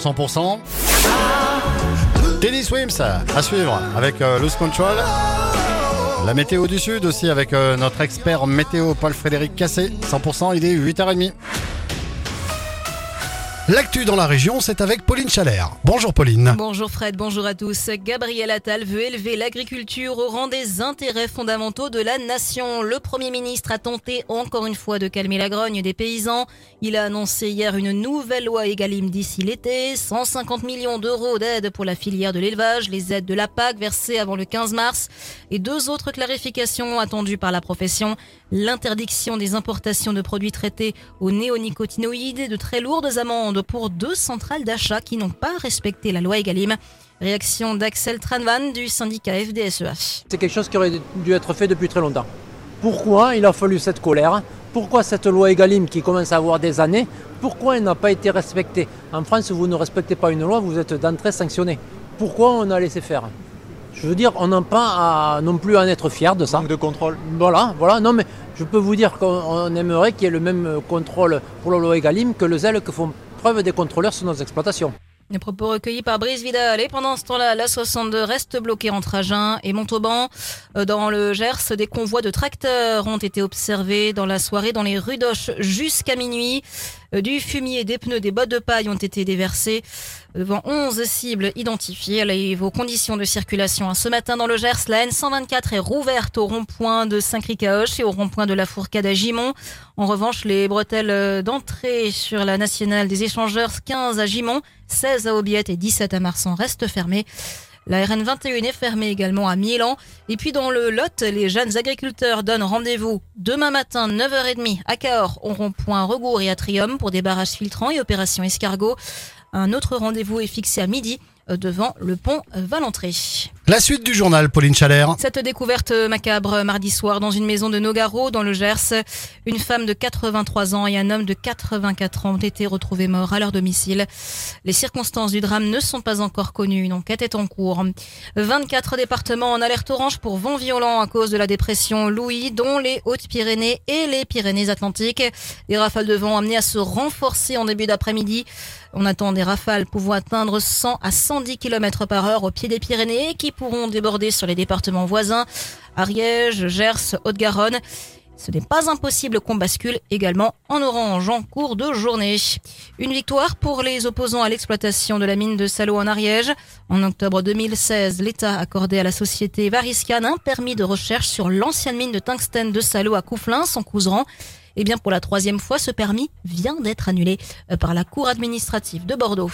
100%. Teddy Swims à suivre avec euh, Loose Control. La météo du sud aussi avec euh, notre expert météo Paul-Frédéric Cassé. 100%, il est 8h30. L'actu dans la région, c'est avec Pauline Chalère. Bonjour Pauline. Bonjour Fred, bonjour à tous. Gabriel Attal veut élever l'agriculture au rang des intérêts fondamentaux de la nation. Le Premier ministre a tenté encore une fois de calmer la grogne des paysans. Il a annoncé hier une nouvelle loi Egalim d'ici l'été, 150 millions d'euros d'aide pour la filière de l'élevage, les aides de la PAC versées avant le 15 mars et deux autres clarifications attendues par la profession. L'interdiction des importations de produits traités aux néonicotinoïdes et de très lourdes amendes pour deux centrales d'achat qui n'ont pas respecté la loi Egalim. Réaction d'Axel Tranvan du syndicat FDSEA. C'est quelque chose qui aurait dû être fait depuis très longtemps. Pourquoi il a fallu cette colère? Pourquoi cette loi Egalim qui commence à avoir des années Pourquoi elle n'a pas été respectée? En France, vous ne respectez pas une loi, vous êtes d'entrée sanctionné. Pourquoi on a laissé faire? Je veux dire, on n'a pas à, non plus à en être fier de ça. Manque de contrôle. Voilà, voilà. Non, mais je peux vous dire qu'on aimerait qu'il y ait le même contrôle pour la loi Egalim que le zèle que font preuve des contrôleurs sur nos exploitations. Les propos recueillis par Brice Vidal. Et pendant ce temps-là, la 62 reste bloquée entre Agen et Montauban. Euh, dans le Gers, des convois de tracteurs ont été observés dans la soirée dans les rues d'Oche jusqu'à minuit. Euh, du fumier, des pneus, des bottes de paille ont été déversés devant 11 cibles identifiées. Allez, vos conditions de circulation. Ce matin dans le Gers, la N124 est rouverte au rond-point de Saint-Cric-à-Auch et au rond-point de la Fourcade à Gimont. En revanche, les bretelles d'entrée sur la nationale des échangeurs 15 à Gimont, 16 à Aubiette et 17 à Marsan restent fermées. La RN21 est fermée également à Milan. Et puis dans le Lot, les jeunes agriculteurs donnent rendez-vous demain matin 9h30 à Cahors, au rond-point Regour et à Trium pour des barrages filtrants et opération escargot. Un autre rendez-vous est fixé à midi euh, devant le pont Valentré. La suite du journal, Pauline Chalère. Cette découverte macabre mardi soir dans une maison de Nogaro, dans le Gers. Une femme de 83 ans et un homme de 84 ans ont été retrouvés morts à leur domicile. Les circonstances du drame ne sont pas encore connues. Une enquête est en cours. 24 départements en alerte orange pour vent violent à cause de la dépression Louis, dont les Hautes-Pyrénées et les Pyrénées-Atlantiques. Des rafales de vent amenées à se renforcer en début d'après-midi. On attend des rafales pouvant atteindre 100 à 110 km par heure au pied des Pyrénées qui pourront déborder sur les départements voisins, Ariège, Gers, Haute-Garonne. Ce n'est pas impossible qu'on bascule également en orange en cours de journée. Une victoire pour les opposants à l'exploitation de la mine de Salo en Ariège. En octobre 2016, l'État accordait à la société Variscan un permis de recherche sur l'ancienne mine de tungstène de Salo à Couflin, son couseran. Eh bien, pour la troisième fois, ce permis vient d'être annulé euh, par la Cour administrative de Bordeaux.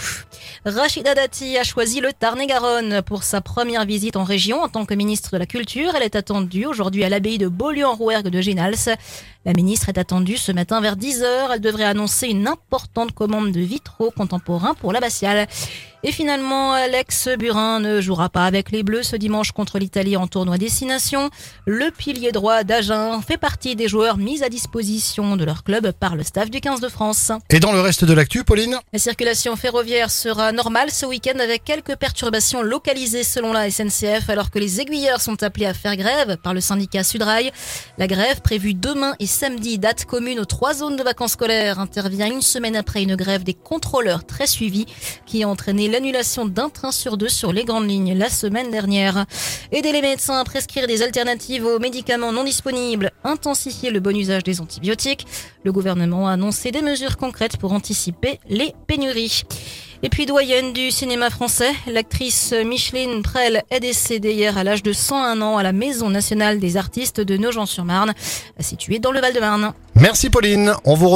Rachida Dati a choisi le Tarn-et-Garonne pour sa première visite en région en tant que ministre de la Culture. Elle est attendue aujourd'hui à l'abbaye de Beaulieu-en-Rouergue de Génals. La ministre est attendue ce matin vers 10h. Elle devrait annoncer une importante commande de vitraux contemporains pour l'abbatiale. Et finalement, Alex Burin ne jouera pas avec les Bleus ce dimanche contre l'Italie en tournoi destination. Le pilier droit d'Agen fait partie des joueurs mis à disposition de leur club par le staff du 15 de France. Et dans le reste de l'actu, Pauline? La circulation ferroviaire sera normale ce week-end avec quelques perturbations localisées selon la SNCF alors que les aiguilleurs sont appelés à faire grève par le syndicat Sudrail. La grève prévue demain et samedi, date commune aux trois zones de vacances scolaires, intervient une semaine après une grève des contrôleurs très suivie qui a entraîné l'annulation d'un train sur deux sur les grandes lignes la semaine dernière. Aider les médecins à prescrire des alternatives aux médicaments non disponibles, intensifier le bon usage des antibiotiques. Le gouvernement a annoncé des mesures concrètes pour anticiper les pénuries. Et puis doyenne du cinéma français, l'actrice Micheline Prel est décédée hier à l'âge de 101 ans à la Maison nationale des artistes de Nogent-sur-Marne, située dans le Val-de-Marne. Merci Pauline. On vous